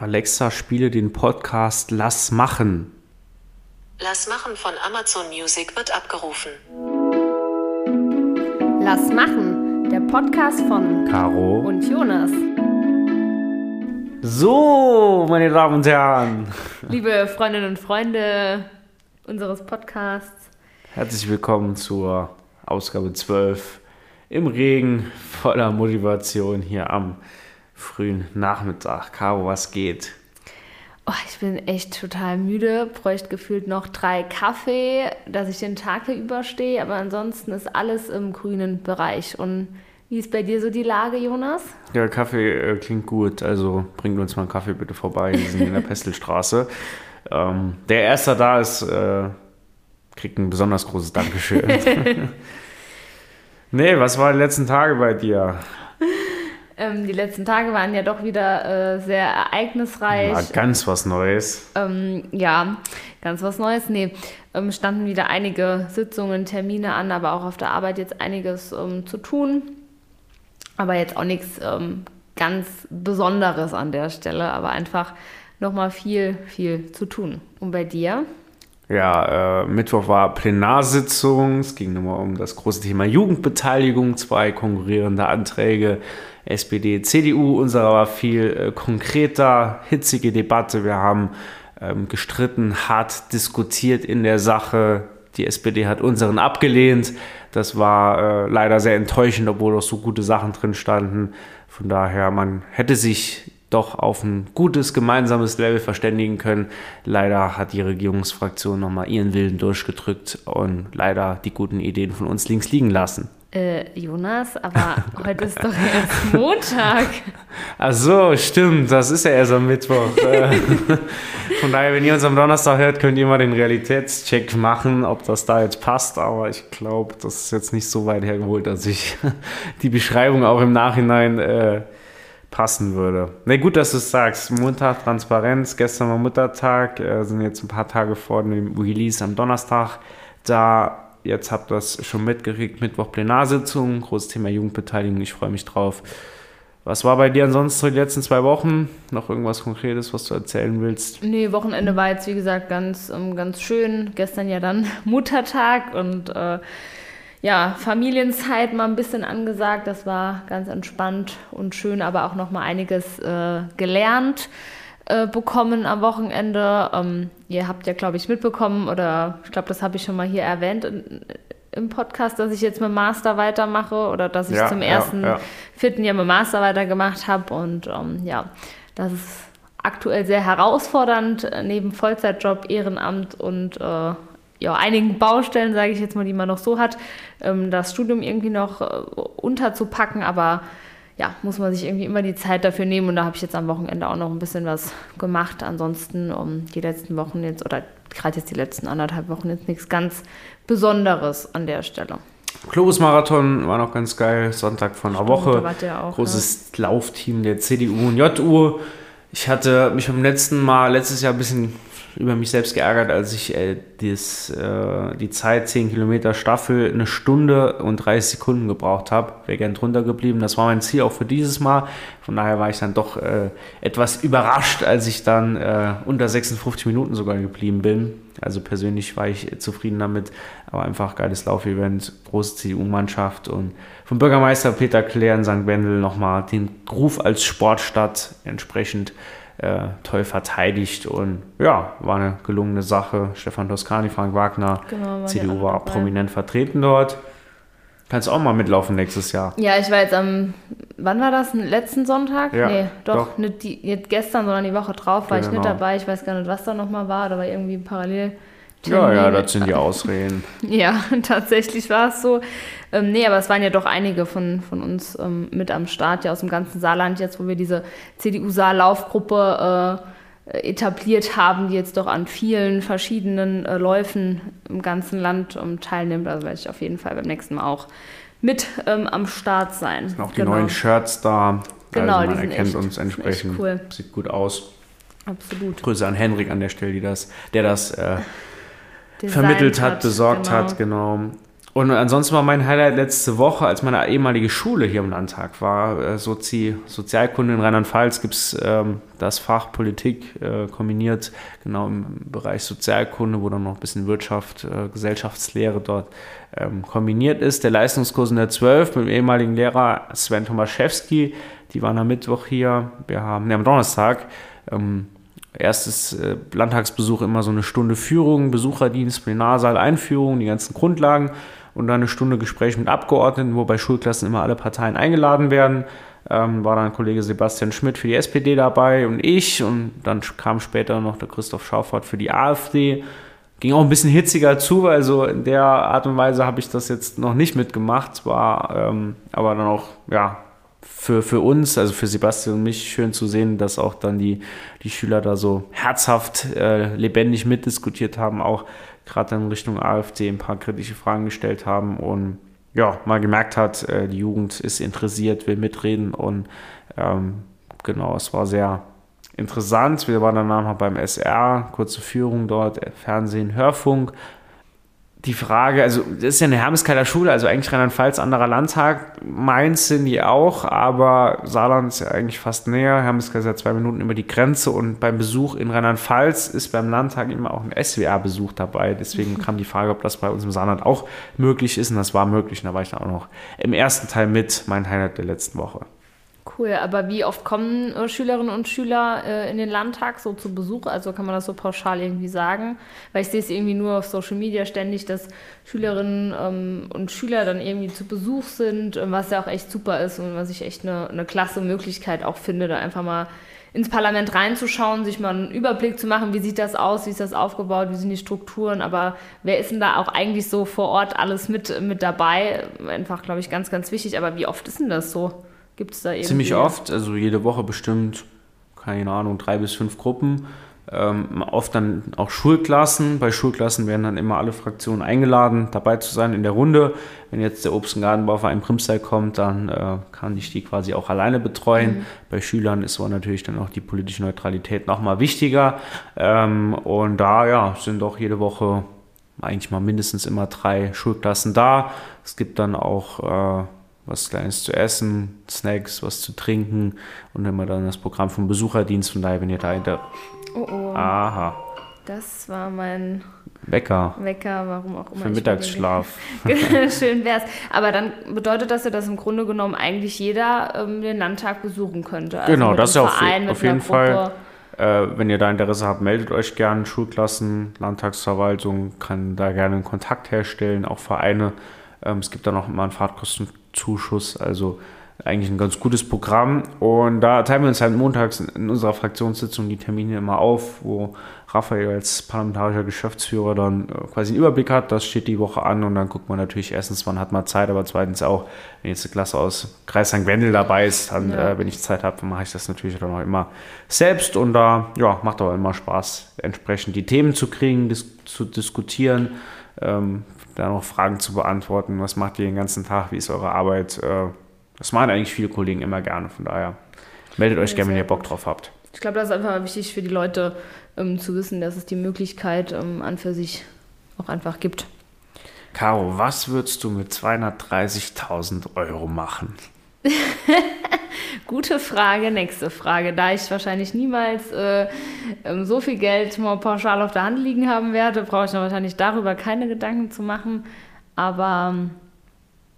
Alexa, spiele den Podcast Lass machen. Lass machen von Amazon Music wird abgerufen. Lass machen, der Podcast von Caro. und Jonas. So, meine Damen und Herren. Liebe Freundinnen und Freunde unseres Podcasts. Herzlich willkommen zur Ausgabe 12 im Regen voller Motivation hier am frühen Nachmittag. Caro, was geht? Oh, ich bin echt total müde, bräuchte gefühlt noch drei Kaffee, dass ich den Tag hier überstehe, aber ansonsten ist alles im grünen Bereich. Und wie ist bei dir so die Lage, Jonas? Ja, Kaffee äh, klingt gut, also bringt uns mal einen Kaffee bitte vorbei. Wir sind in der Pestelstraße. Ähm, der Erste da ist, äh, kriegt ein besonders großes Dankeschön. nee, was waren die letzten Tage bei dir? Ähm, die letzten Tage waren ja doch wieder äh, sehr ereignisreich. War ganz was Neues. Ähm, ja, ganz was Neues. Nee, ähm, standen wieder einige Sitzungen, Termine an, aber auch auf der Arbeit jetzt einiges ähm, zu tun. Aber jetzt auch nichts ähm, ganz Besonderes an der Stelle, aber einfach nochmal viel, viel zu tun. Und bei dir? Ja, äh, Mittwoch war Plenarsitzung. Es ging nochmal um das große Thema Jugendbeteiligung, zwei konkurrierende Anträge, SPD, CDU. Unserer war viel äh, konkreter, hitzige Debatte. Wir haben ähm, gestritten, hart diskutiert in der Sache. Die SPD hat unseren abgelehnt. Das war äh, leider sehr enttäuschend, obwohl auch so gute Sachen drin standen. Von daher, man hätte sich doch auf ein gutes gemeinsames Level verständigen können. Leider hat die Regierungsfraktion nochmal ihren Willen durchgedrückt und leider die guten Ideen von uns links liegen lassen. Äh, Jonas, aber heute ist doch erst Montag. Ach so, stimmt, das ist ja erst am Mittwoch. Äh, Von daher, wenn ihr uns am Donnerstag hört, könnt ihr mal den Realitätscheck machen, ob das da jetzt passt. Aber ich glaube, das ist jetzt nicht so weit hergeholt, dass ich die Beschreibung auch im Nachhinein äh, passen würde. Ne, gut, dass du es sagst. Montag Transparenz, gestern war Muttertag, äh, sind jetzt ein paar Tage vor dem Release am Donnerstag. Da, jetzt habt ihr das schon mitgekriegt, Mittwoch Plenarsitzung, großes Thema Jugendbeteiligung, ich freue mich drauf. Was war bei dir ansonsten so die letzten zwei Wochen? Noch irgendwas Konkretes, was du erzählen willst? Nee, Wochenende war jetzt, wie gesagt, ganz, ähm, ganz schön. Gestern ja dann Muttertag und äh, ja, Familienzeit mal ein bisschen angesagt. Das war ganz entspannt und schön, aber auch noch mal einiges äh, gelernt äh, bekommen am Wochenende. Ähm, ihr habt ja, glaube ich, mitbekommen oder ich glaube, das habe ich schon mal hier erwähnt in, im Podcast, dass ich jetzt mit Master weitermache oder dass ich Ja, zum ja, ersten, ja. vierten Jahr mit Master weitergemacht habe und ähm, ja, das ist aktuell sehr herausfordernd neben Vollzeitjob, Ehrenamt und äh, ja, einigen Baustellen, sage ich jetzt mal, die man noch so hat, ähm, das Studium irgendwie noch äh, unterzupacken, aber ja, muss man sich irgendwie immer die Zeit dafür nehmen und da habe ich jetzt am Wochenende auch noch ein bisschen was gemacht. Ansonsten um die letzten Wochen jetzt oder gerade jetzt die letzten anderthalb Wochen jetzt nichts ganz Besonderes an der Stelle. Globus-Marathon war noch ganz geil, Sonntag von einer Woche. ihr auch, Großes Laufteam der CDU und JU. Ich hatte mich beim letzten Mal, letztes Jahr ein bisschen über mich selbst geärgert, als ich äh, das, äh, die Zeit 10 Kilometer Staffel eine Stunde und 30 Sekunden gebraucht habe. Wäre gern drunter geblieben. Das war mein Ziel auch für dieses Mal. Von daher war ich dann doch äh, etwas überrascht, als ich dann äh, unter 56 Minuten sogar geblieben bin. Also persönlich war ich zufrieden damit, aber einfach geiles Laufevent, große CDU-Mannschaft und vom Bürgermeister Peter Klär in St. Wendel nochmal den Ruf als Sportstadt entsprechend äh, toll verteidigt und ja, war eine gelungene Sache. Stefan Toscani, Frank Wagner, Genau, die CDU war auch dabei. prominent vertreten dort. Kannst auch mal mitlaufen nächstes Jahr. Ja, ich war jetzt am, wann war das? Letzten Sonntag? Ja, nee, doch, doch. Nicht, die, gestern, sondern die Woche drauf war ich Genau. nicht dabei. Ich weiß gar nicht, was da nochmal war, da war irgendwie parallel. Ja, ja, Termin. das sind die Ausreden. Ja, tatsächlich war es so. Ähm, nee, aber es waren ja doch einige von, von uns ähm, mit am Start, ja aus dem ganzen Saarland jetzt, wo wir diese CDU-Saarlaufgruppe äh, etabliert haben, die jetzt doch an vielen verschiedenen äh, Läufen im ganzen Land ähm, teilnimmt. Also werde ich auf jeden Fall beim nächsten Mal auch mit ähm, am Start sein. Auch die neuen Shirts da. Genau, also die man sind erkennt echt- uns sind entsprechend. cool. Sieht gut aus. Absolut. Grüße an Henrik an der Stelle, die das, der das äh, Vermittelt hat, besorgt genau. hat, genau. Und ansonsten war mein Highlight letzte Woche, als meine ehemalige Schule hier im Landtag war, äh, Sozi Sozialkunde in Rheinland-Pfalz, gibt es ähm, das Fach Politik äh, kombiniert, genau im Bereich Sozialkunde, wo dann noch ein bisschen Wirtschaft, äh, Gesellschaftslehre dort ähm, kombiniert ist. Der Leistungskurs in der 12 mit dem ehemaligen Lehrer Sven Tomaszewski, die waren am Mittwoch hier, wir haben, ne, am Donnerstag, ähm, erstes äh, Landtagsbesuch immer so eine Stunde Führung, Besucherdienst, Plenarsaal, Einführung, die ganzen Grundlagen und dann eine Stunde Gespräch mit Abgeordneten, wo bei Schulklassen immer alle Parteien eingeladen werden. Ähm, war dann Kollege Sebastian Schmidt für die SPD dabei und ich und dann kam später noch der Christoph Schaufert für die AfD. Ging auch ein bisschen hitziger zu, weil so in der Art und Weise habe ich das jetzt noch nicht mitgemacht, war ähm, aber dann auch, ja, für, für uns, also für Sebastian und mich, schön zu sehen, dass auch dann die, die Schüler da so herzhaft, äh, lebendig mitdiskutiert haben, auch gerade in Richtung AfD ein paar kritische Fragen gestellt haben und ja, mal gemerkt hat, äh, die Jugend ist interessiert, will mitreden und ähm, genau, es war sehr interessant. Wir waren danach noch beim SR, kurze Führung dort, Fernsehen, Hörfunk die Frage, also das ist ja eine Hermeskeiter Schule, also eigentlich Rheinland-Pfalz, anderer Landtag. Mainz sind die auch, aber Saarland ist ja eigentlich fast näher. Hermeskeiter ist ja zwei Minuten über die Grenze und beim Besuch in Rheinland-Pfalz ist beim Landtag immer auch ein SWR-Besuch dabei. Deswegen kam die Frage, ob das bei uns im Saarland auch möglich ist und das war möglich. Und da war ich dann auch noch im ersten Teil mit, mein Highlight der letzten Woche. Cool, aber wie oft kommen äh, Schülerinnen und Schüler äh, in den Landtag so zu Besuch? Also kann man das so pauschal irgendwie sagen? Weil ich sehe es irgendwie nur auf Social Media ständig, dass Schülerinnen ähm, und Schüler dann irgendwie zu Besuch sind, äh, was ja auch echt super ist und was ich echt eine, eine klasse Möglichkeit auch finde, da einfach mal ins Parlament reinzuschauen, sich mal einen Überblick zu machen, wie sieht das aus, wie ist das aufgebaut, wie sind die Strukturen, aber wer ist denn da auch eigentlich so vor Ort alles mit, mit dabei? Einfach, glaube ich, ganz, ganz wichtig. Aber wie oft ist denn das so? Gibt es da irgendwie? Ziemlich oft, also jede Woche bestimmt, keine Ahnung, drei bis fünf Gruppen. Ähm, oft dann auch Schulklassen. Bei Schulklassen werden dann immer alle Fraktionen eingeladen, dabei zu sein in der Runde. Wenn jetzt der Obst- und Gartenbauverein Primstall kommt, dann äh, kann ich die quasi auch alleine betreuen. Mhm. Bei Schülern ist aber natürlich dann auch die politische Neutralität nochmal wichtiger. Ähm, und da ja, sind doch jede Woche eigentlich mal mindestens immer drei Schulklassen da. Es gibt dann auch äh, was Kleines zu essen, Snacks, was zu trinken und immer dann das Programm vom Besucherdienst. Von daher, wenn ihr dahinter. Oh oh. Aha. Das war mein Wecker. Wecker, warum auch immer. Für Mittagsschlaf. Schön wär's. Aber dann bedeutet das ja, dass im Grunde genommen eigentlich jeder ähm, den Landtag besuchen könnte. Also genau, das ist auf, auf jeden Fall. Äh, wenn ihr da Interesse habt, meldet euch gerne. Schulklassen, Landtagsverwaltung kann da gerne einen Kontakt herstellen, auch Vereine. Ähm, es gibt da noch immer einen Fahrtkosten Zuschuss. Also eigentlich ein ganz gutes Programm. Und da teilen wir uns halt montags in unserer Fraktionssitzung die Termine immer auf, wo Raphael als parlamentarischer Geschäftsführer dann äh, quasi einen Überblick hat. Das steht die Woche an und dann guckt man natürlich erstens, wann hat man Zeit, aber zweitens auch, wenn jetzt eine Klasse aus Kreis St. Wendel dabei ist, dann, ja. äh, wenn ich Zeit habe, mache ich das natürlich dann auch immer selbst und da ja, macht aber immer Spaß, entsprechend die Themen zu kriegen, dis zu diskutieren. Ähm, da noch Fragen zu beantworten. Was macht ihr den ganzen Tag? Wie ist eure Arbeit? Äh, das machen eigentlich viele Kollegen immer gerne. Von daher meldet euch gerne, wenn ihr Bock drauf habt. Ich glaube, das ist einfach wichtig für die Leute um, zu wissen, dass es die Möglichkeit um, an für sich auch einfach gibt. Caro, was würdest du mit 230.000 Euro machen? Gute Frage, nächste Frage. Da ich wahrscheinlich niemals äh, ähm, so viel Geld mal pauschal auf der Hand liegen haben werde, brauche ich wahrscheinlich darüber keine Gedanken zu machen. Aber ähm,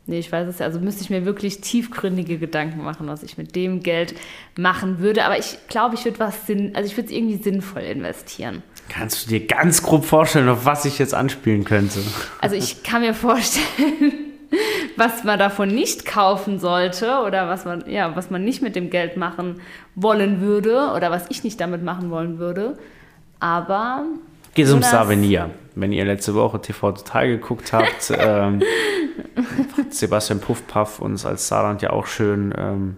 nee, ich weiß es ja. Also müsste ich mir wirklich tiefgründige Gedanken machen, was ich mit dem Geld machen würde. Aber ich glaube, ich würde was Sinn, also ich würde es irgendwie sinnvoll investieren. Kannst du dir ganz grob vorstellen, auf was ich jetzt anspielen könnte? Also ich kann mir vorstellen was man davon nicht kaufen sollte oder was man, ja, was man nicht mit dem Geld machen wollen würde oder was ich nicht damit machen wollen würde. Aber. Geht es um Savenia. Wenn ihr letzte Woche TV Total geguckt habt, ähm, Sebastian Puffpaff uns als Saarland ja auch schön ähm,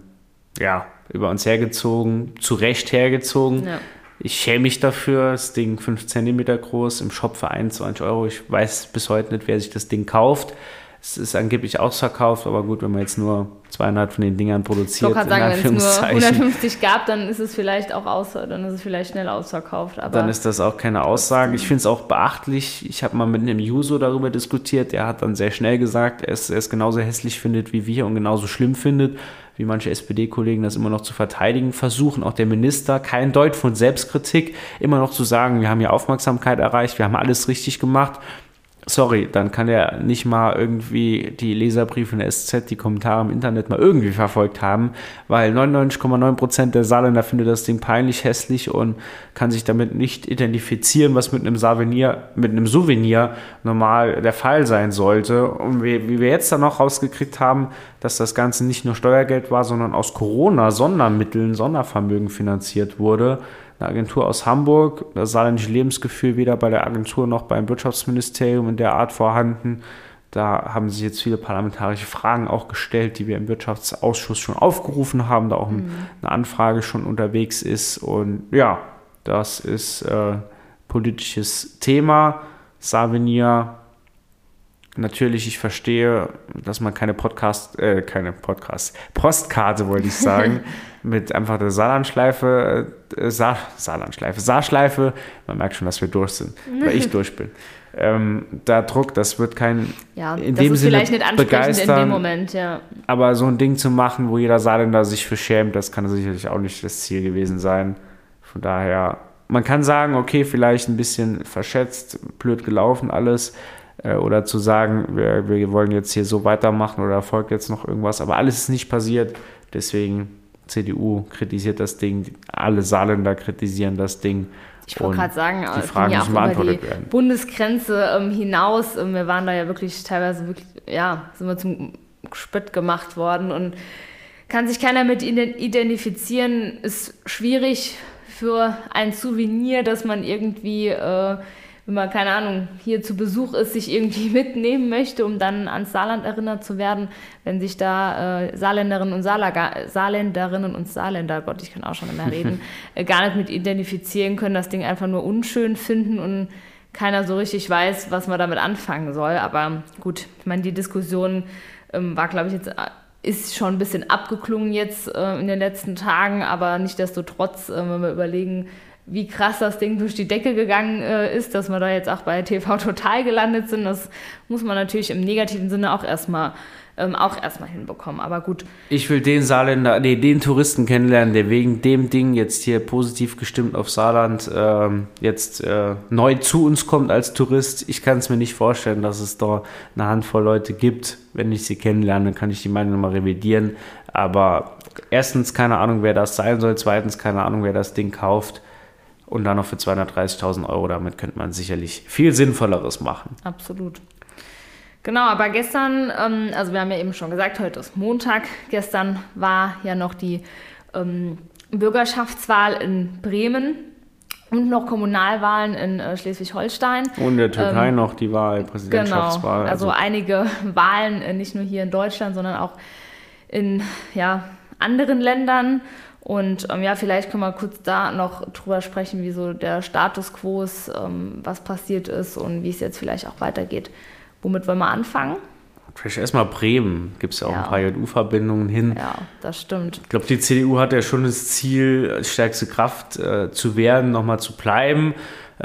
ja, über uns hergezogen, zu Recht hergezogen. Ja. Ich schäme mich dafür, das Ding 5 cm groß, im Shop für 21 Euro. Ich weiß bis heute nicht, wer sich das Ding kauft Es ist angeblich ausverkauft, aber gut, wenn man jetzt nur 200 von den Dingern produziert, ich kann sagen, wenn es nur 150 gab, dann ist es vielleicht auch aus, dann ist es vielleicht schnell ausverkauft. Aber dann ist das auch keine Aussage. Ich finde es auch beachtlich. Ich habe mal mit einem Juso darüber diskutiert. Der hat dann sehr schnell gesagt, er es, er es genauso hässlich findet wie wir und genauso schlimm findet, wie manche SPD-Kollegen das immer noch zu verteidigen versuchen. Auch der Minister, kein Deut von Selbstkritik, immer noch zu sagen, wir haben hier Aufmerksamkeit erreicht, wir haben alles richtig gemacht sorry, dann kann er nicht mal irgendwie die Leserbriefe in der SZ, die Kommentare im Internet mal irgendwie verfolgt haben, weil 99,9% der Saarländer findet das Ding peinlich hässlich und kann sich damit nicht identifizieren, was mit einem Souvenir, mit einem Souvenir normal der Fall sein sollte. Und wie, wie wir jetzt dann noch rausgekriegt haben, dass das Ganze nicht nur Steuergeld war, sondern aus Corona-Sondermitteln, Sondervermögen finanziert wurde, eine Agentur aus Hamburg. Das saarländische Lebensgefühl weder bei der Agentur noch beim Wirtschaftsministerium in der Art vorhanden. Da haben sich jetzt viele parlamentarische Fragen auch gestellt, die wir im Wirtschaftsausschuss schon aufgerufen haben, da auch mhm. eine Anfrage schon unterwegs ist. Und ja, das ist äh, politisches Thema. Savinier natürlich, ich verstehe, dass man keine Podcast, äh, keine Podcast, Postkarte wollte ich sagen, mit einfach der Saarlandschleife, äh, Saar, Saarlandschleife, Saarschleife, man merkt schon, dass wir durch sind, weil ich durch bin. Ähm, da Druck, das wird kein ja, in dem Sinne vielleicht nicht begeistern, in dem Moment, ja. Aber so ein Ding zu machen, wo jeder Saarländer sich für schämt, das kann sicherlich auch nicht das Ziel gewesen sein. Von daher, man kann sagen, okay, vielleicht ein bisschen verschätzt, blöd gelaufen alles, äh, oder zu sagen, wir, wir wollen jetzt hier so weitermachen oder folgt jetzt noch irgendwas. Aber alles ist nicht passiert. Deswegen CDU kritisiert das Ding, alle Saarländer kritisieren das Ding. Ich wollte gerade sagen, die Fragen ja müssen beantwortet die werden. Bundesgrenze ähm, hinaus. Ähm, wir waren da ja wirklich teilweise wirklich, ja, sind wir zum Spött gemacht worden und kann sich keiner mit identifizieren. Ist schwierig für ein Souvenir, dass man irgendwie äh, wenn man, keine Ahnung, hier zu Besuch ist, sich irgendwie mitnehmen möchte, um dann ans Saarland erinnert zu werden, wenn sich da äh, Saarländerinnen und Saarlager, Saarländerinnen und Saarländer, Gott, ich kann auch schon immer reden, äh, gar nicht mit identifizieren können, das Ding einfach nur unschön finden und keiner so richtig weiß, was man damit anfangen soll. Aber gut, ich meine, die Diskussion ähm, war, glaube ich, jetzt äh, ist schon ein bisschen abgeklungen jetzt äh, in den letzten Tagen, aber nichtdestotrotz, äh, wenn wir überlegen, wie krass das Ding durch die Decke gegangen äh, ist, dass wir da jetzt auch bei TV Total gelandet sind. Das muss man natürlich im negativen Sinne auch erstmal ähm, auch erstmal hinbekommen. Aber gut. Ich will den Saarländer, nee, den Touristen kennenlernen, der wegen dem Ding jetzt hier positiv gestimmt auf Saarland ähm, jetzt äh, neu zu uns kommt als Tourist. Ich kann es mir nicht vorstellen, dass es da eine Handvoll Leute gibt. Wenn ich sie kennenlerne, kann ich die Meinung nochmal revidieren. Aber erstens keine Ahnung, wer das sein soll. Zweitens keine Ahnung, wer das Ding kauft. Und dann noch für 230.000 Euro, damit könnte man sicherlich viel Sinnvolleres machen. Absolut. Genau, aber gestern, ähm, also wir haben ja eben schon gesagt, heute ist Montag. Gestern war ja noch die ähm, Bürgerschaftswahl in Bremen und noch Kommunalwahlen in äh, Schleswig-Holstein. Und in der Türkei ähm, noch die Wahl, Präsidentschaftswahl. Genau, also, also einige Wahlen, äh, nicht nur hier in Deutschland, sondern auch in ja, anderen Ländern. Und ähm, ja, vielleicht können wir kurz da noch drüber sprechen, wie so der Status quo ist, ähm, was passiert ist und wie es jetzt vielleicht auch weitergeht. Womit wollen wir anfangen? Vielleicht erstmal Bremen. Gibt es ja auch ja. ein paar JU-Verbindungen hin. Ja, das stimmt. Ich glaube, die CDU hat ja schon das Ziel, stärkste Kraft äh, zu werden, nochmal zu bleiben.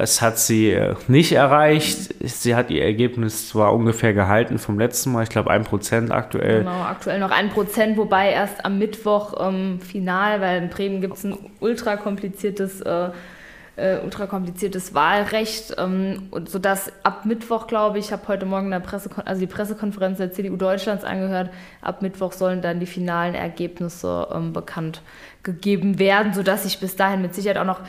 Es hat sie äh, nicht erreicht. Sie hat ihr Ergebnis zwar ungefähr gehalten vom letzten Mal, ich glaube 1% aktuell. Genau, aktuell noch 1%, wobei erst am Mittwoch ähm, final, weil in Bremen gibt es ein ultra kompliziertes, äh, äh, ultra kompliziertes Wahlrecht, ähm, sodass ab Mittwoch, glaube ich, ich habe heute Morgen der Pressekon also die Pressekonferenz der CDU Deutschlands angehört, ab Mittwoch sollen dann die finalen Ergebnisse ähm, bekannt gegeben werden, sodass sich bis dahin mit Sicherheit auch noch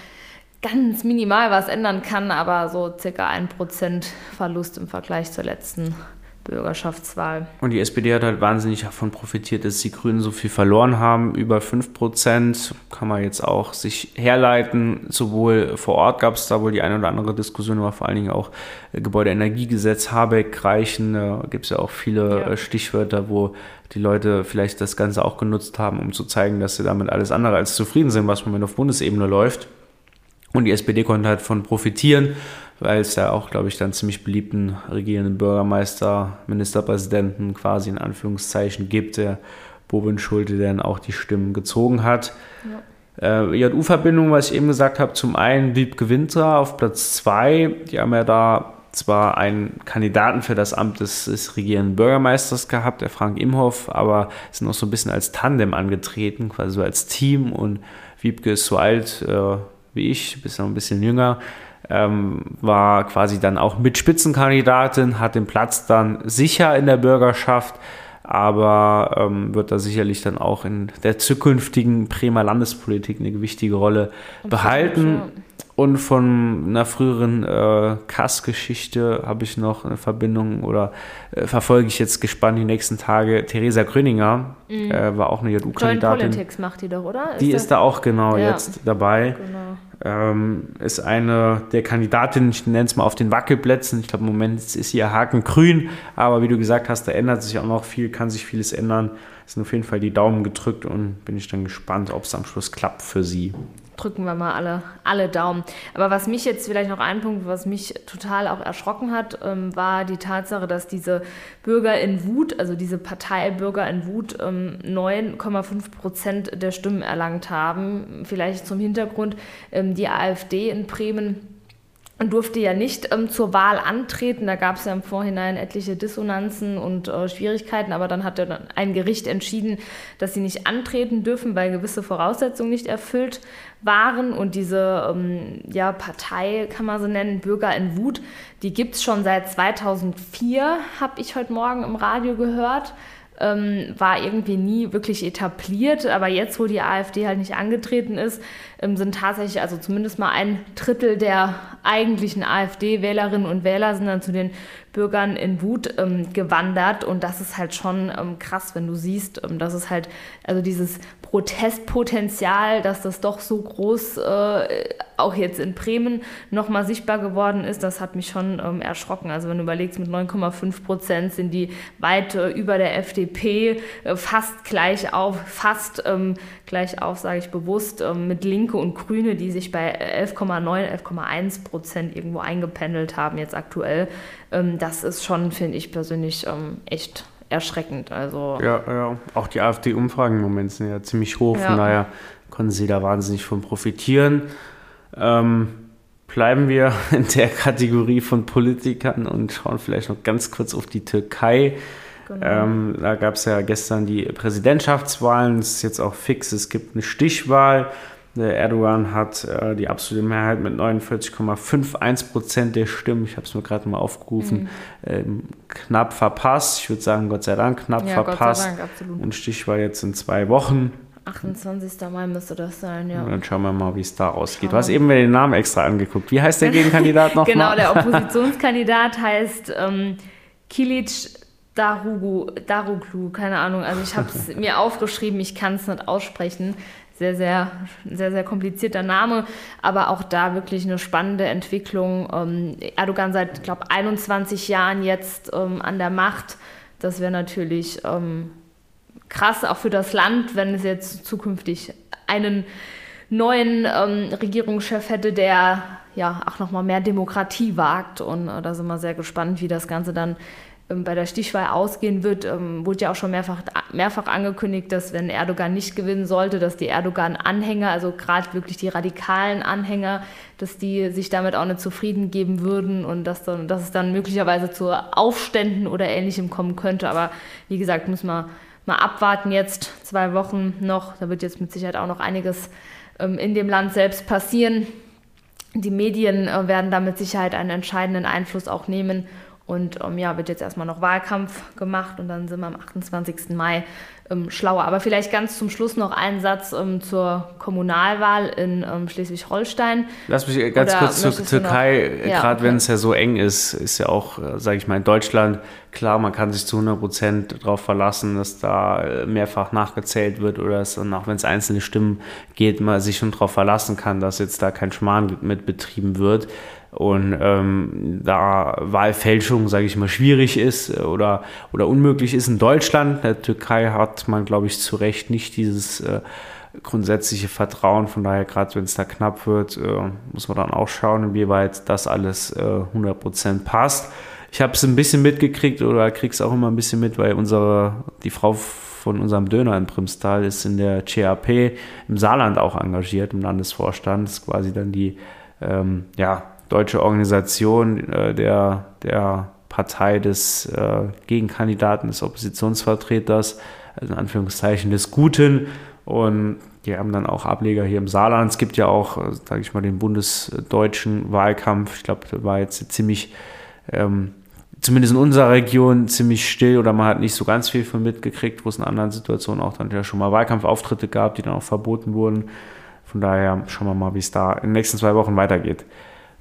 ganz minimal was ändern kann, aber so circa ein Prozent Verlust im Vergleich zur letzten Bürgerschaftswahl. Und die SPD hat halt wahnsinnig davon profitiert, dass die Grünen so viel verloren haben. Über 5 Prozent kann man jetzt auch sich herleiten. Sowohl vor Ort gab es da wohl die eine oder andere Diskussion, aber vor allen Dingen auch äh, Gebäudeenergiegesetz, Habeck, Reichen. Da gibt es ja auch viele ja. Äh, Stichwörter, wo die Leute vielleicht das Ganze auch genutzt haben, um zu zeigen, dass sie damit alles andere als zufrieden sind, was momentan auf Bundesebene läuft. Und die SPD konnte halt von profitieren, weil es ja auch, glaube ich, dann ziemlich beliebten regierenden Bürgermeister, Ministerpräsidenten quasi in Anführungszeichen gibt, der Bobin Schulte, der dann auch die Stimmen gezogen hat. Ja. Äh, JU-Verbindung, was ich eben gesagt habe, zum einen Wiebke Winter auf Platz 2. Die haben ja da zwar einen Kandidaten für das Amt des, des, regierenden Bürgermeisters gehabt, der Frank Imhoff, aber sind auch so ein bisschen als Tandem angetreten, quasi so als Team. Und Wiebke ist so alt äh, wie ich, bist noch ein bisschen jünger, ähm, war quasi dann auch mit Spitzenkandidatin, hat den Platz dann sicher in der Bürgerschaft, aber ähm, wird da sicherlich dann auch in der zukünftigen Bremer Landespolitik eine wichtige Rolle Absolut, behalten. Und von einer früheren äh, Kass-Geschichte habe ich noch eine Verbindung oder äh, verfolge ich jetzt gespannt die nächsten Tage. Theresa Gröninger mhm. äh, war auch eine JU-Kandidatin. Politics macht die doch, oder? Ist die ist da auch genau ja. jetzt dabei. Genau. Ähm, ist eine der Kandidatinnen, ich nenne es mal auf den Wackelplätzen. Ich glaube, im Moment ist ihr Haken grün, aber wie du gesagt hast, da ändert sich auch noch viel, kann sich vieles ändern. Es sind auf jeden Fall die Daumen gedrückt und bin ich dann gespannt, ob es am Schluss klappt für sie drücken wir mal alle, alle Daumen. Aber was mich jetzt vielleicht noch ein Punkt, was mich total auch erschrocken hat, ähm, war die Tatsache, dass diese Bürger in Wut, also diese Partei Bürger in Wut, ähm, 9,5 Prozent der Stimmen erlangt haben. Vielleicht zum Hintergrund, ähm, die AfD in Bremen durfte ja nicht ähm, zur Wahl antreten. Da gab es ja im Vorhinein etliche Dissonanzen und äh, Schwierigkeiten, aber dann hat ja dann ein Gericht entschieden, dass sie nicht antreten dürfen, weil gewisse Voraussetzungen nicht erfüllt waren. Und diese ähm, ja, Partei, kann man so nennen, Bürger in Wut, die gibt es schon seit 2004, habe ich heute Morgen im Radio gehört ähm, war irgendwie nie wirklich etabliert. Aber jetzt, wo die AfD halt nicht angetreten ist, ähm, sind tatsächlich, also zumindest mal ein Drittel der eigentlichen AfD-Wählerinnen und Wähler sind dann zu den Bürgern in Wut ähm, gewandert. Und das ist halt schon ähm, krass, wenn du siehst, ähm, dass es halt, also dieses Protestpotenzial, dass das doch so groß äh, auch jetzt in Bremen nochmal sichtbar geworden ist, das hat mich schon ähm, erschrocken. Also wenn du überlegst, mit 9,5 Prozent sind die weit äh, über der FDP, äh, fast gleich auf, fast ähm, gleich auf, sage ich bewusst, ähm, mit Linke und Grüne, die sich bei 11,9, 11,1 Prozent irgendwo eingependelt haben jetzt aktuell. Ähm, das ist schon, finde ich persönlich, ähm, echt erschreckend. Also ja, ja. auch die AfD-Umfragen im Moment sind ja ziemlich hoch, ja. von daher konnten sie da wahnsinnig von profitieren. Ähm, bleiben wir in der Kategorie von Politikern und schauen vielleicht noch ganz kurz auf die Türkei. Genau. Ähm, da gab es ja gestern die Präsidentschaftswahlen, es ist jetzt auch fix, es gibt eine Stichwahl. Der Erdogan hat äh, die absolute Mehrheit mit 49,51 Prozent der Stimmen, ich habe es mir gerade mal aufgerufen, mhm. ähm, knapp verpasst. Ich würde sagen, Gott sei Dank knapp ja, verpasst. Gott sei Dank, absolut. Und Stichwahl jetzt in zwei Wochen. 28. Mai müsste das sein, ja. Und dann schauen wir mal, wie es da ausgeht. Du hast eben den Namen extra angeguckt. Wie heißt der Gegenkandidat noch? genau, mal? der Oppositionskandidat heißt ähm, Kilic Darugu, Daruglu, keine Ahnung. Also ich habe es mir aufgeschrieben, ich kann es nicht aussprechen. Sehr, sehr, sehr, sehr komplizierter Name, aber auch da wirklich eine spannende Entwicklung. Ähm, Erdogan seit, glaube 21 Jahren jetzt ähm, an der Macht. Das wäre natürlich ähm, krass, auch für das Land, wenn es jetzt zukünftig einen neuen ähm, Regierungschef hätte, der ja auch nochmal mehr Demokratie wagt. Und äh, da sind wir sehr gespannt, wie das Ganze dann bei der Stichwahl ausgehen wird. Ähm, wurde ja auch schon mehrfach, mehrfach angekündigt, dass wenn Erdogan nicht gewinnen sollte, dass die Erdogan-Anhänger, also gerade wirklich die radikalen Anhänger, dass die sich damit auch nicht zufrieden geben würden und dass, dann, dass es dann möglicherweise zu Aufständen oder Ähnlichem kommen könnte. Aber wie gesagt, muss man mal abwarten jetzt, zwei Wochen noch. Da wird jetzt mit Sicherheit auch noch einiges ähm, in dem Land selbst passieren. Die Medien äh, werden da mit Sicherheit einen entscheidenden Einfluss auch nehmen. Und ähm, ja, wird jetzt erstmal noch Wahlkampf gemacht und dann sind wir am 28. Mai ähm, schlauer. Aber vielleicht ganz zum Schluss noch einen Satz ähm, zur Kommunalwahl in ähm, Schleswig-Holstein. Lass mich ganz Oder kurz zur Türkei, ja, gerade okay. wenn es ja so eng ist, ist ja auch, äh, sage ich mal, in Deutschland klar, man kann sich zu 100 Prozent darauf verlassen, dass da äh, mehrfach nachgezählt wird oder dass dann auch wenn es einzelne Stimmen geht, man sich schon darauf verlassen kann, dass jetzt da kein Schmarrn mit betrieben wird und ähm, da Wahlfälschung, sage ich mal, schwierig ist oder, oder unmöglich ist in Deutschland. In der Türkei hat man, glaube ich, zu Recht nicht dieses äh, grundsätzliche Vertrauen. Von daher, gerade wenn es da knapp wird, äh, muss man dann auch schauen, inwieweit das alles äh, 100% passt. Ich habe es ein bisschen mitgekriegt oder kriege es auch immer ein bisschen mit, weil unsere, die Frau von unserem Döner in Primstal ist in der CAP im Saarland auch engagiert, im Landesvorstand. Das ist quasi dann die ähm, ja, deutsche Organisation äh, der, der Partei des äh, Gegenkandidaten, des Oppositionsvertreters, also in Anführungszeichen des Guten. Und die haben dann auch Ableger hier im Saarland. Es gibt ja auch, äh, sage ich mal, den bundesdeutschen Wahlkampf. Ich glaube, der war jetzt ziemlich, ähm, zumindest in unserer Region, ziemlich still oder man hat nicht so ganz viel von mitgekriegt, wo es in anderen Situationen auch dann ja schon mal Wahlkampfauftritte gab, die dann auch verboten wurden. Von daher schauen wir mal, wie es da in den nächsten zwei Wochen weitergeht.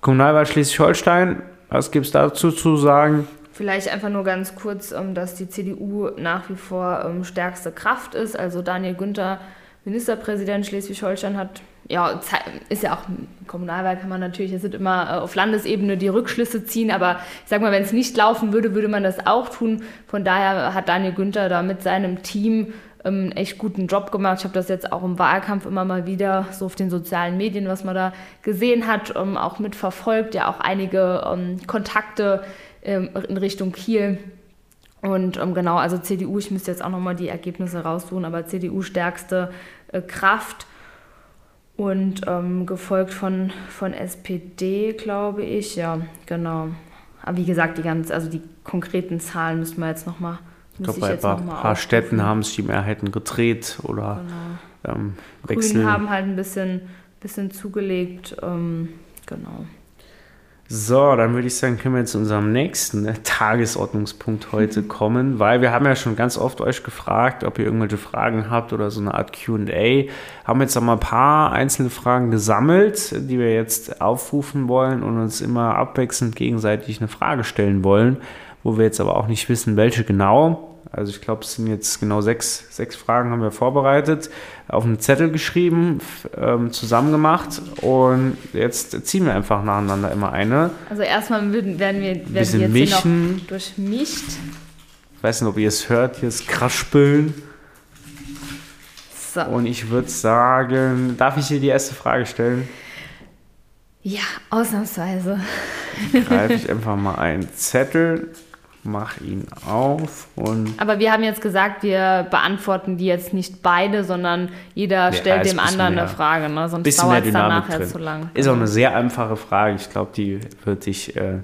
Kommunalwahl Schleswig-Holstein, was gibt es dazu zu sagen? Vielleicht einfach nur ganz kurz, ähm, dass die CDU nach wie vor ähm, stärkste Kraft ist. Also Daniel Günther, Ministerpräsident Schleswig-Holstein, hat, ja, ist ja auch Kommunalwahl, kann man natürlich, es sind immer äh, auf Landesebene die Rückschlüsse ziehen, aber ich sag mal, wenn es nicht laufen würde, würde man das auch tun. Von daher hat Daniel Günther da mit seinem Team einen echt guten Job gemacht. Ich habe das jetzt auch im Wahlkampf immer mal wieder so auf den sozialen Medien, was man da gesehen hat, auch mitverfolgt. Ja, auch einige Kontakte ähm, in Richtung Kiel. Und genau, also CDU, ich müsste jetzt auch nochmal die Ergebnisse raussuchen, aber CDU stärkste äh, Kraft und ähm, gefolgt von, von SPD, glaube ich. Ja, genau. Aber wie gesagt, die ganz, also die konkreten Zahlen müssen wir jetzt nochmal ich glaube, bei ein paar, Städten haben sich die Mehrheiten gedreht oder genau. ähm, wechseln. Grünen haben halt ein bisschen, bisschen zugelegt. Ähm, genau. So, dann würde ich sagen, können wir zu unserem nächsten ne, Tagesordnungspunkt heute kommen, weil wir haben ja schon ganz oft euch gefragt, ob ihr irgendwelche Fragen habt oder so eine Art Q&A. Haben jetzt noch mal ein paar einzelne Fragen gesammelt, die wir jetzt aufrufen wollen und uns immer abwechselnd gegenseitig eine Frage stellen wollen, wo wir jetzt aber auch nicht wissen, welche genau. Also ich glaube, es sind jetzt genau sechs, sechs Fragen haben wir vorbereitet, auf einen Zettel geschrieben, ähm, zusammen gemacht und jetzt ziehen wir einfach nacheinander immer eine. Also erstmal werden wir, werden wir jetzt mischen. durchmischt. Ich weiß nicht, ob ihr es hört, hier ist Kraspeln. So. Und ich würde sagen, darf ich dir die erste Frage stellen? Ja, ausnahmsweise. Greife ich einfach mal einen Zettel mach ihn auf und. Aber wir haben jetzt gesagt, wir beantworten die jetzt nicht beide, sondern jeder stellt dem anderen mehr, eine Frage, ne? sonst dauert es dann nachher drin. zu lang. Ist auch eine sehr einfache Frage. Ich glaube, die wird dich. Äh,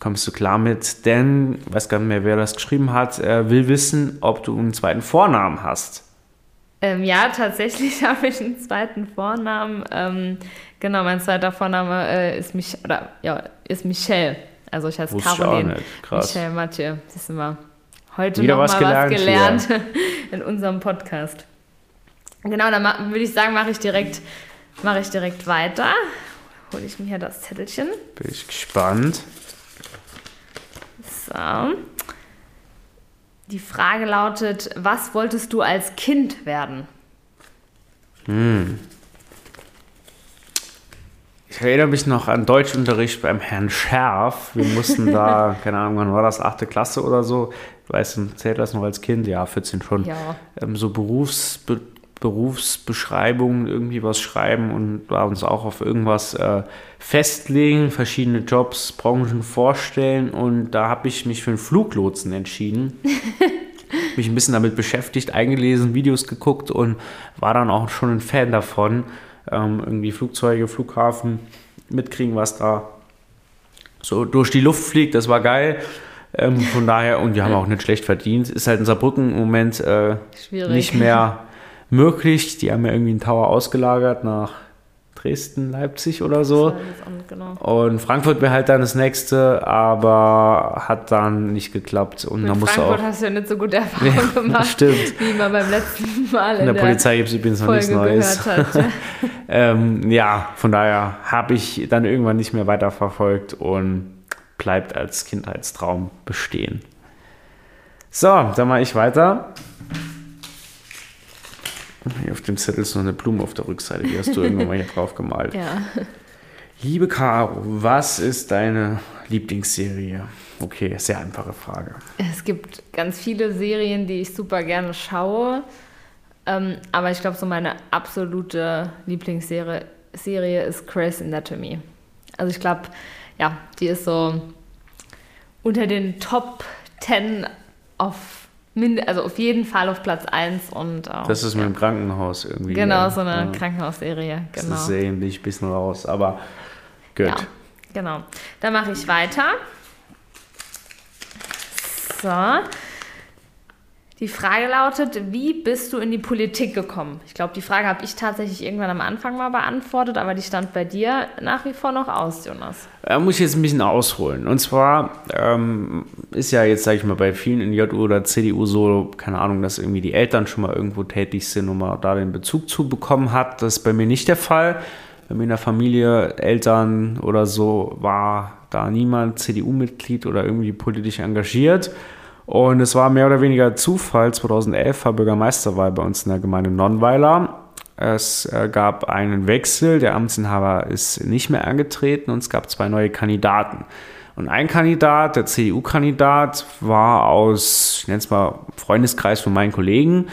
kommst du klar mit, denn, ich weiß gar nicht mehr, wer das geschrieben hat, er will wissen, ob du einen zweiten Vornamen hast. Ähm, ja, tatsächlich habe ich einen zweiten Vornamen. Ähm, genau, mein zweiter Vorname äh, ist, mich, oder, ja, ist Michelle. Also ich heiße Caroline Michelle Mathieu. Siehst du mal, heute Wieder noch was mal gelernt, was gelernt in unserem Podcast. Genau, dann würde ich sagen, mache ich direkt, mache ich direkt weiter. Hole ich mir hier das Zettelchen. Bin ich gespannt. So. Die Frage lautet, was wolltest du als Kind werden? Hm. Ich erinnere mich noch an Deutschunterricht beim Herrn Scherf. Wir mussten da, keine Ahnung, wann war das, achte Klasse oder so. Ich weiß, zählt das noch als Kind? Ja, 14 schon. Ja. Ähm, so Berufsbe Berufsbeschreibungen irgendwie was schreiben und da uns auch auf irgendwas äh, festlegen, verschiedene Jobs, Branchen vorstellen und da habe ich mich für einen Fluglotsen entschieden. mich ein bisschen damit beschäftigt, eingelesen, Videos geguckt und war dann auch schon ein Fan davon ähm, irgendwie Flugzeuge, Flughafen mitkriegen, was da so durch die Luft fliegt. Das war geil. Ähm, von daher, und die haben auch nicht schlecht verdient. Ist halt in Saarbrücken im Moment äh, nicht mehr möglich. Die haben ja irgendwie einen Tower ausgelagert nach Dresden, Leipzig oder so. Genau. Und Frankfurt wäre halt dann das nächste, aber hat dann nicht geklappt. Und Mit dann Frankfurt auch, hast du ja nicht so gute Erfahrungen ja, gemacht, stimmt. wie man beim letzten Mal in, in der, der Polizei gibt es übrigens noch nichts Neues. Hat, ähm, ja, von daher habe ich dann irgendwann nicht mehr weiterverfolgt und bleibt als Kindheitstraum bestehen. So, dann mache ich weiter. Hier auf dem Zettel ist noch eine Blume auf der Rückseite, die hast du irgendwann mal hier drauf gemalt. Ja. Liebe Caro, was ist deine Lieblingsserie? Okay, sehr einfache Frage. Es gibt ganz viele Serien, die ich super gerne schaue. Ähm, aber ich glaube, so meine absolute Lieblingsserie Serie ist Grey's Anatomy. Also ich glaube, ja, die ist so unter den Top 10 auf, also auf jeden Fall auf Platz 1. Und, ähm, das ist mit dem Krankenhaus irgendwie. Genau, so eine ja. Krankenhausserie. Genau. Das sehe ich ein bisschen raus, aber gut. Ja, genau. Dann mache ich weiter. So. Die Frage lautet, wie bist du in die Politik gekommen? Ich glaube, die Frage habe ich tatsächlich irgendwann am Anfang mal beantwortet, aber die stand bei dir nach wie vor noch aus, Jonas. Da muss ich jetzt ein bisschen ausholen. Und zwar ähm, ist ja jetzt, sage ich mal, bei vielen in JU oder CDU so, keine Ahnung, dass irgendwie die Eltern schon mal irgendwo tätig sind und man da den Bezug zu bekommen hat. Das ist bei mir nicht der Fall. Bei mir in der Familie, Eltern oder so, war da niemand CDU-Mitglied oder irgendwie politisch engagiert. Und es war mehr oder weniger Zufall. 2011 war Bürgermeisterwahl bei uns in der Gemeinde Nonnweiler. Es äh, gab einen Wechsel, der Amtsinhaber ist nicht mehr angetreten und es gab zwei neue Kandidaten. Und ein Kandidat, der CDU-Kandidat, war aus, ich nenne es mal, Freundeskreis von meinen Kollegen.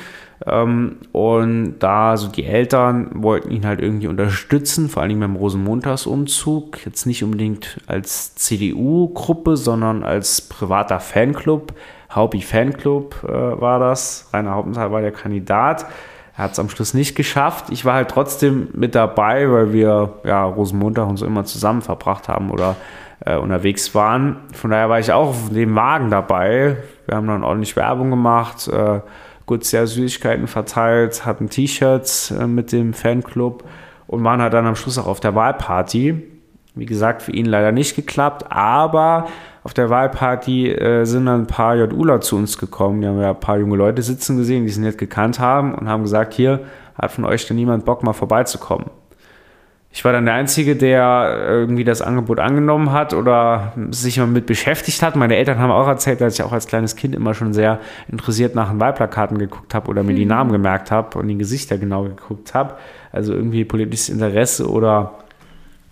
Ähm, und da so die Eltern wollten ihn halt irgendwie unterstützen, vor allem beim Rosenmontagsumzug. Jetzt nicht unbedingt als CDU-Gruppe, sondern als privater Fanclub Haupi Fanclub äh, war das. Rainer Hauptenthal war der Kandidat. Er hat es am Schluss nicht geschafft. Ich war halt trotzdem mit dabei, weil wir ja Rosenmontag und so immer zusammen verbracht haben oder äh, unterwegs waren. Von daher war ich auch auf dem Wagen dabei. Wir haben dann ordentlich Werbung gemacht, äh, gut sehr Süßigkeiten verteilt, hatten T-Shirts äh, mit dem Fanclub und waren halt dann am Schluss auch auf der Wahlparty. Wie gesagt, für ihn leider nicht geklappt, aber auf der Wahlparty äh, sind dann ein paar JUler zu uns gekommen. Die haben ja ein paar junge Leute sitzen gesehen, die sie nicht gekannt haben und haben gesagt, hier hat von euch denn niemand Bock, mal vorbeizukommen. Ich war dann der Einzige, der irgendwie das Angebot angenommen hat oder sich mal mit beschäftigt hat. Meine Eltern haben auch erzählt, dass ich auch als kleines Kind immer schon sehr interessiert nach den Wahlplakaten geguckt habe oder mir die mhm. Namen gemerkt habe und die Gesichter genau geguckt habe. Also irgendwie politisches Interesse oder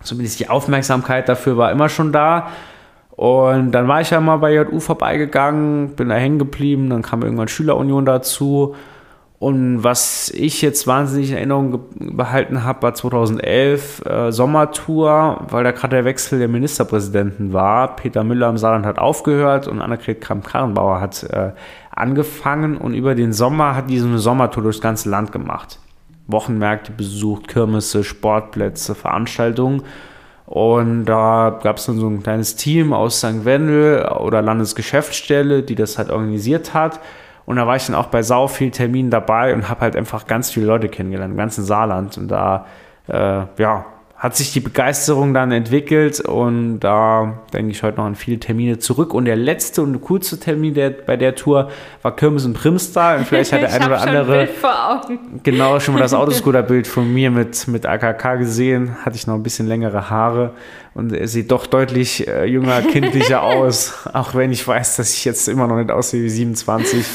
zumindest die Aufmerksamkeit dafür war immer schon da. Und dann war ich ja mal bei JU vorbeigegangen, bin da hängen geblieben, dann kam irgendwann Schülerunion dazu. Und was ich jetzt wahnsinnig in Erinnerung behalten habe, war 2011 äh, Sommertour, weil da gerade der Wechsel der Ministerpräsidenten war. Peter Müller im Saarland hat aufgehört und Annegret Kramp-Karrenbauer hat äh, angefangen. Und über den Sommer hat die so eine Sommertour durchs ganze Land gemacht. Wochenmärkte besucht, Kirmesse, Sportplätze, Veranstaltungen. Und da gab es dann so ein kleines Team aus St. Wendel oder Landesgeschäftsstelle, die das halt organisiert hat. Und da war ich dann auch bei sau vielen Terminen dabei und habe halt einfach ganz viele Leute kennengelernt, im ganzen Saarland. Und da, äh, ja, hat sich die Begeisterung dann entwickelt und da denke ich heute noch an viele Termine zurück. Und der letzte und coolste Termin der, bei der Tour war Kirmes in Primstal. Und vielleicht hat der eine oder andere genau schon mal das Autoscooter-Bild von mir mit, mit AKK gesehen. Hatte ich noch ein bisschen längere Haare und er sieht doch deutlich äh, jünger, kindlicher aus. Auch wenn ich weiß, dass ich jetzt immer noch nicht aussehe wie 27.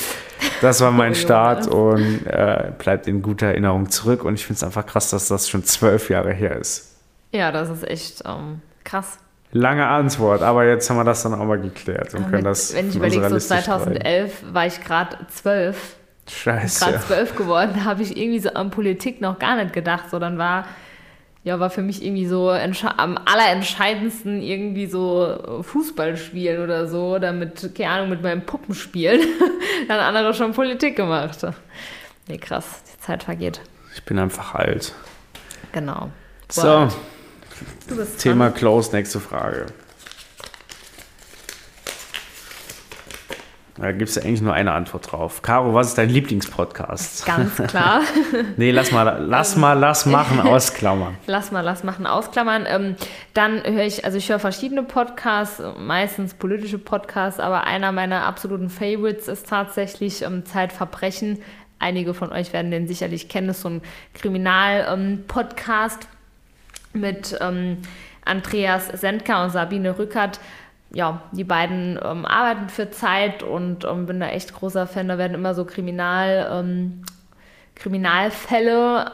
Das war mein Start und äh, bleibt in guter Erinnerung zurück. Und ich finde es einfach krass, dass das schon zwölf Jahre her ist. Ja, das ist echt ähm, krass. Lange Antwort, aber jetzt haben wir das dann auch mal geklärt und können das. Wenn ich überlege, so 2011 schreiben. war ich gerade zwölf. Scheiße. Gerade zwölf geworden, da habe ich irgendwie so an Politik noch gar nicht gedacht. So, dann war, ja, war für mich irgendwie so am allerentscheidendsten irgendwie so Fußball spielen oder so, oder mit, keine Ahnung, mit meinem Puppenspielen. dann andere schon Politik gemacht. Nee, krass, die Zeit vergeht. Ich bin einfach alt. Genau. So. Thema dran. close, nächste Frage. Da gibt es ja eigentlich nur eine Antwort drauf. Caro, was ist dein Lieblingspodcast? Ganz klar. nee, lass mal, lass mal, lass machen, ausklammern. lass mal, lass machen, ausklammern. Ähm, dann höre ich, also ich höre verschiedene Podcasts, meistens politische Podcasts, aber einer meiner absoluten Favorites ist tatsächlich ähm, Zeitverbrechen. Einige von euch werden den sicherlich kennen, das ist so ein Kriminal-Podcast. Ähm, mit ähm, Andreas Sendker und Sabine Rückert. Ja, die beiden ähm, arbeiten für Zeit und ähm, bin da echt großer Fan. Da werden immer so Kriminal, ähm, Kriminalfälle,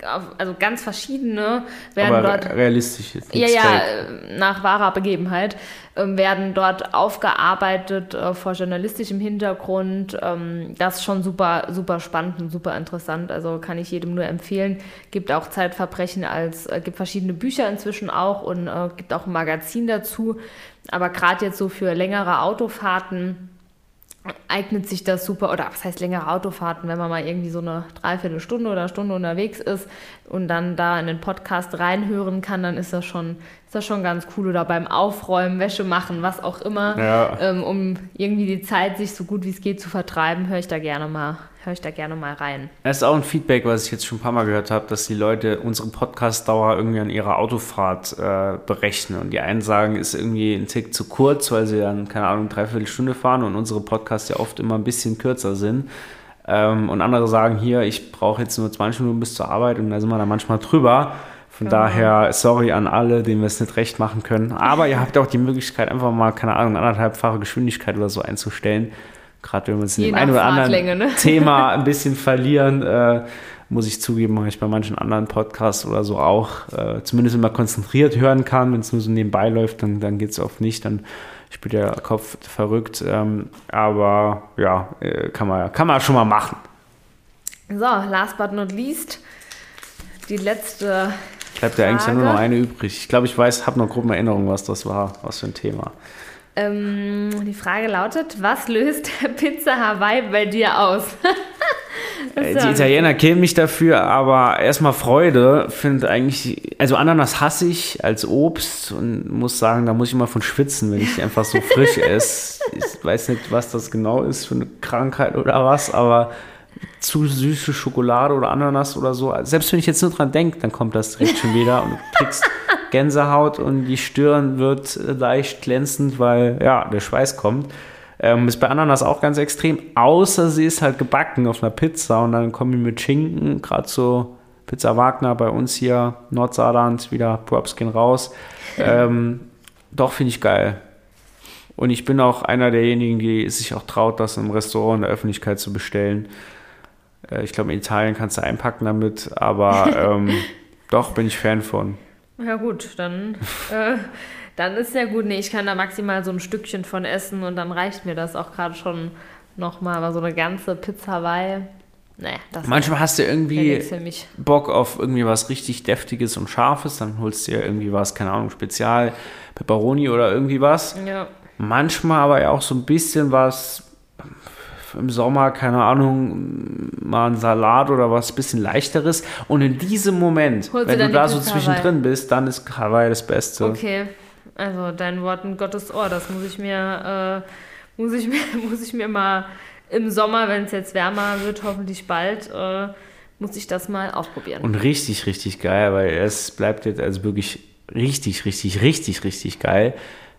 äh, also ganz verschiedene, werden Aber dort. realistisch jetzt. Ja, ja, fake. nach wahrer Begebenheit ähm, werden dort aufgearbeitet äh, vor journalistischem Hintergrund. Ähm, das ist schon super, super spannend und super interessant. Also kann ich jedem nur empfehlen. Gibt auch Zeitverbrechen als, äh, gibt verschiedene Bücher inzwischen auch und gibt auch ein Magazin dazu. Aber gerade jetzt so für längere Autofahrten eignet sich das super, oder was heißt längere Autofahrten, wenn man mal irgendwie so eine Dreiviertelstunde oder Stunde unterwegs ist und dann da in den Podcast reinhören kann, dann ist das schon, ist das schon ganz cool. Oder beim Aufräumen, Wäsche machen, was auch immer, Ja. ähm, um irgendwie die Zeit sich so gut wie es geht zu vertreiben, höre ich da gerne mal, höre ich da gerne mal rein. Das ist auch ein Feedback, was ich jetzt schon ein paar Mal gehört habe, dass die Leute unsere Podcast-Dauer irgendwie an ihrer Autofahrt äh, berechnen. Und die einen sagen, ist irgendwie ein Tick zu kurz, weil sie dann, keine Ahnung, dreiviertel Stunde fahren und unsere Podcasts ja oft immer ein bisschen kürzer sind. Ähm, und andere sagen hier, ich brauche jetzt nur 20 Minuten bis zur Arbeit und da sind wir dann manchmal drüber. Von Genau. daher, sorry an alle, denen wir es nicht recht machen können. Aber ihr habt auch die Möglichkeit, einfach mal, keine Ahnung, anderthalbfache Geschwindigkeit oder so einzustellen. Gerade wenn wir uns in dem einen oder anderen ne? Thema ein bisschen verlieren, äh, muss ich zugeben, mache ich bei manchen anderen Podcasts oder so auch. Äh, zumindest wenn man konzentriert hören kann, wenn es nur so nebenbei läuft, dann, dann geht es oft nicht. Dann spielt der Kopf verrückt. Ähm, aber ja, äh, kann, man, kann man schon mal machen. So, last but not least, die letzte Bleibt ja eigentlich nur noch eine übrig. Ich glaube, ich weiß, habe noch grob in Erinnerung, was das war, was für ein Thema. Ähm, die Frage lautet, was löst Pizza Hawaii bei dir aus? Die Italiener kennen mich dafür, aber erstmal Freude. Finde eigentlich, also Ananas hasse ich als Obst und muss sagen, da muss ich immer von schwitzen, wenn ich einfach so frisch esse. Ich weiß nicht, was das genau ist für eine Krankheit oder was, aber zu süße Schokolade oder Ananas oder so. Selbst wenn ich jetzt nur dran denke, dann kommt das direkt schon wieder und du kriegst Gänsehaut und die Stirn wird leicht glänzend, weil ja, der Schweiß kommt. Ähm, ist bei Ananas auch ganz extrem, außer sie ist halt gebacken auf einer Pizza und dann kommen die mit Schinken, gerade so Pizza Wagner bei uns hier, Nordsaarland, wieder Props gehen raus. Ähm, doch, finde ich geil. Und ich bin auch einer derjenigen, die sich auch traut, das im Restaurant in der Öffentlichkeit zu bestellen. Äh, ich glaube, in Italien kannst du einpacken damit, aber ähm, doch bin ich Fan von. Ja gut, dann, äh, dann ist ja gut. Nee, ich kann da maximal so ein Stückchen von essen und dann reicht mir das auch gerade schon nochmal. Aber so eine ganze Pizza Hawaii, nee, das Manchmal hast du irgendwie nichts für mich. Bock auf irgendwie was richtig Deftiges und Scharfes, dann holst du dir irgendwie was, keine Ahnung, Spezial, Pepperoni oder irgendwie was. Ja. Manchmal aber ja auch so ein bisschen was im Sommer, keine Ahnung, mal ein Salat oder was bisschen leichteres. Und in diesem Moment, Holst wenn du da so zwischendrin bist, dann ist Hawaii das Beste. Okay, also dein Wort in Gottes Ohr, das muss ich mir, äh, muss ich mir, muss ich mir mal im Sommer, wenn es jetzt wärmer wird, hoffentlich bald, äh, muss ich das mal ausprobieren. Und richtig, richtig geil, weil es bleibt jetzt also wirklich richtig, richtig, richtig, richtig geil.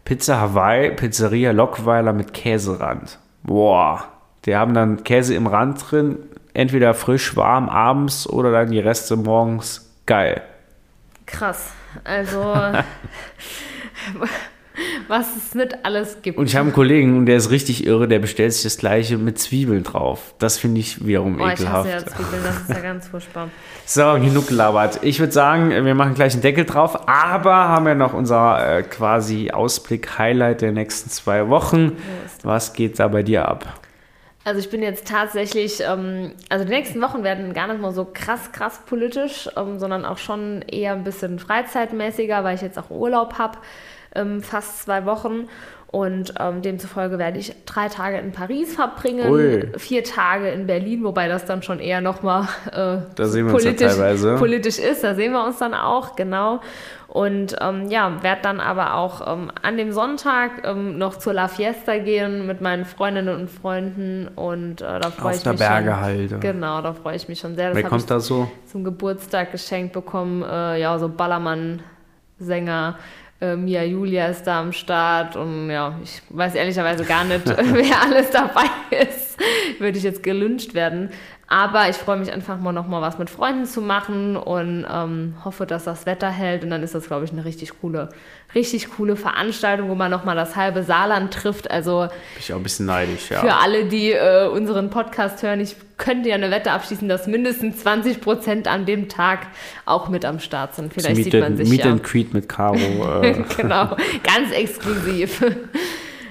Pizza Hawaii, Pizzeria Lockweiler mit Käserand. Boah, die haben dann Käse im Rand drin, entweder frisch, warm abends oder dann die Reste morgens. Geil. Krass. Also, was es nicht alles gibt. Und ich habe einen Kollegen, und der ist richtig irre, der bestellt sich das gleiche mit Zwiebeln drauf. Das finde ich wiederum oh, ich hasse ekelhaft. ja Zwiebeln, das ist ja ganz furchtbar. So, genug gelabert. Ich würde sagen, wir machen gleich einen Deckel drauf, aber haben ja noch unser äh, quasi Ausblick, Highlight der nächsten zwei Wochen. Was geht da bei dir ab? Also ich bin jetzt tatsächlich, ähm, also die nächsten Wochen werden gar nicht mal so krass, krass politisch, ähm, sondern auch schon eher ein bisschen freizeitmäßiger, weil ich jetzt auch Urlaub habe, ähm, fast zwei Wochen. Und ähm, demzufolge werde ich drei Tage in Paris verbringen, Ui. vier Tage in Berlin, wobei das dann schon eher nochmal äh, uns ja politisch, politisch ist. Da sehen wir uns dann auch, genau. Und ähm, ja, werde dann aber auch ähm, an dem Sonntag ähm, noch zur La Fiesta gehen mit meinen Freundinnen und Freunden und äh, da freue Auf ich der mich Berge schon. halt. Genau, da freue ich mich schon sehr. Das Wer kommt ich da so? zum Geburtstag geschenkt bekommen. Äh, ja, so Ballermann-Sänger. Äh, Mia Julia ist da am Start und ja, ich weiß ehrlicherweise gar nicht, wer alles dabei ist. würde ich jetzt gelünscht werden. Aber ich freue mich einfach mal nochmal was mit Freunden zu machen und ähm, hoffe, dass das Wetter hält. Und dann ist das, glaube ich, eine richtig coole, richtig coole Veranstaltung, wo man nochmal das halbe Saarland trifft. Also Bin ich auch ein bisschen neidisch, ja. für alle, die äh, unseren Podcast hören, ich könnte ja eine Wette abschließen, dass mindestens 20 Prozent an dem Tag auch mit am Start sind. Vielleicht Meet, sieht man sich Meet ja. and Greet mit Caro. Äh, genau, ganz exklusiv.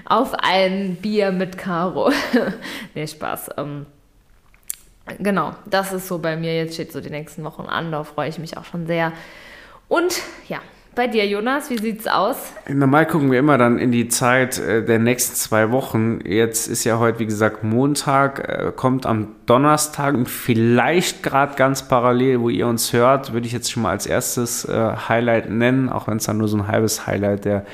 Auf ein Bier mit Caro. nee, Spaß. Ähm, genau, das ist so bei mir. Jetzt steht so die nächsten Wochen an. Da freue ich mich auch schon sehr. Und ja, bei dir, Jonas, wie sieht's aus? Normal gucken wir immer dann in die Zeit äh, der nächsten zwei Wochen. Jetzt ist ja heute, wie gesagt, Montag, äh, kommt am Donnerstag und vielleicht gerade ganz parallel, wo ihr uns hört, würde ich jetzt schon mal als erstes äh, Highlight nennen, auch wenn es dann nur so ein halbes Highlight der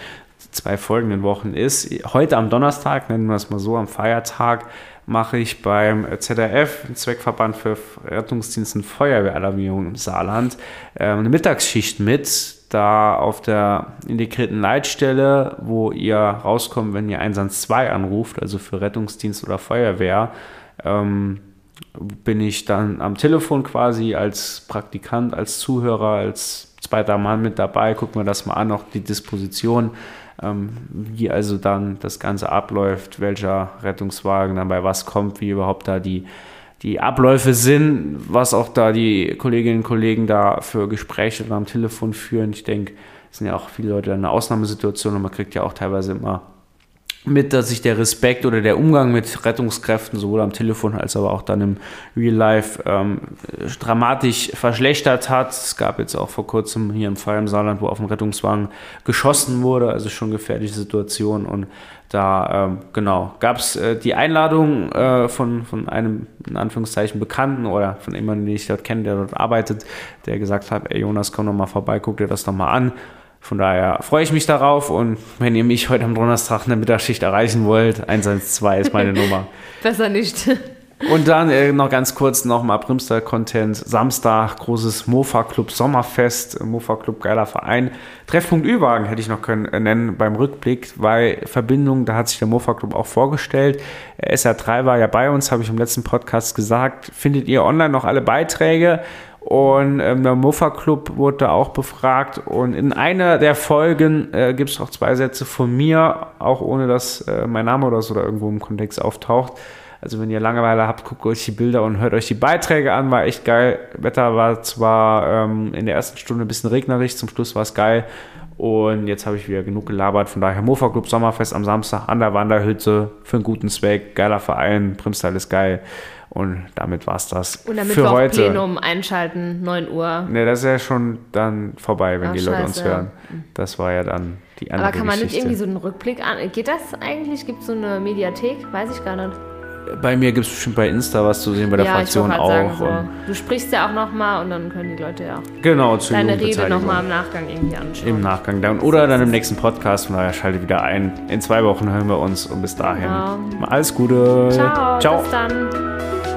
zwei folgenden Wochen ist. Heute am Donnerstag, nennen wir es mal so, am Feiertag, mache ich beim dem Zweckverband für Rettungsdienst und Feuerwehralarmierung im Saarland, äh, eine Mittagsschicht mit. Da auf der integrierten Leitstelle, wo ihr rauskommt, wenn ihr 112 anruft, also für Rettungsdienst oder Feuerwehr, ähm, bin ich dann am Telefon quasi als Praktikant, als Zuhörer, als zweiter Mann mit dabei, gucken wir das mal an, auch die Disposition, ähm, wie also dann das Ganze abläuft, welcher Rettungswagen dann bei was kommt, wie überhaupt da die, die Abläufe sind, was auch da die Kolleginnen und Kollegen da für Gespräche am Telefon führen. Ich denke, es sind ja auch viele Leute in einer Ausnahmesituation und man kriegt ja auch teilweise immer mit, dass sich der Respekt oder der Umgang mit Rettungskräften sowohl am Telefon als aber auch dann im Real Life ähm, dramatisch verschlechtert hat. Es gab jetzt auch vor kurzem hier im Fall im Saarland, wo auf dem Rettungswagen geschossen wurde, also schon gefährliche Situation und da ähm, genau gab es äh, die Einladung äh, von, von einem in Anführungszeichen Bekannten oder von jemandem, den ich dort kenne, der dort arbeitet, der gesagt hat, ey Jonas, komm doch mal vorbei, guck dir das doch mal an. Von daher freue ich mich darauf und wenn ihr mich heute am Donnerstag in der Mittagsschicht erreichen wollt, 112 ist meine Nummer. Besser nicht. Und dann äh, noch ganz kurz nochmal Brimster-Content. Samstag, großes Mofa-Club Sommerfest. Mofa-Club, geiler Verein. Treffpunkt Ü-Wagen hätte ich noch können äh, nennen beim Rückblick, weil Verbindung, da hat sich der Mofa-Club auch vorgestellt. Äh, SR3 war ja bei uns, habe ich im letzten Podcast gesagt. Findet ihr online noch alle Beiträge? Und ähm, der Muffa Club wurde da auch befragt. Und in einer der Folgen äh, gibt es auch zwei Sätze von mir, auch ohne dass äh, mein Name oder so da irgendwo im Kontext auftaucht. Also wenn ihr Langeweile habt, guckt euch die Bilder und hört euch die Beiträge an. War echt geil. Wetter war zwar ähm, in der ersten Stunde ein bisschen regnerisch, zum Schluss war es geil. Und jetzt habe ich wieder genug gelabert. Von daher Mofa Club Sommerfest am Samstag an der Wanderhütte für einen guten Zweck. Geiler Verein, Primstyle ist geil. Und damit war es das Und damit für wir heute. Plenum einschalten, 9 Uhr. Ne, das ist ja schon dann vorbei, wenn Ach, die Leute uns scheiße. hören. Das war ja dann die andere Aber kann man nicht Geschichte. irgendwie so einen Rückblick an. Geht das eigentlich? Gibt es so eine Mediathek? Weiß ich gar nicht. Bei mir gibt es bestimmt bei Insta was zu sehen, bei der ja, Fraktion auch. sagen, so. Du sprichst ja auch nochmal und dann können die Leute ja genau, zur deine Rede nochmal im Nachgang irgendwie anschauen. Im Nachgang dann. Oder dann im nächsten Podcast. Von daher schaltet wieder ein. In zwei Wochen hören wir uns und bis dahin. Genau. Alles Gute. Ciao, Ciao. bis dann.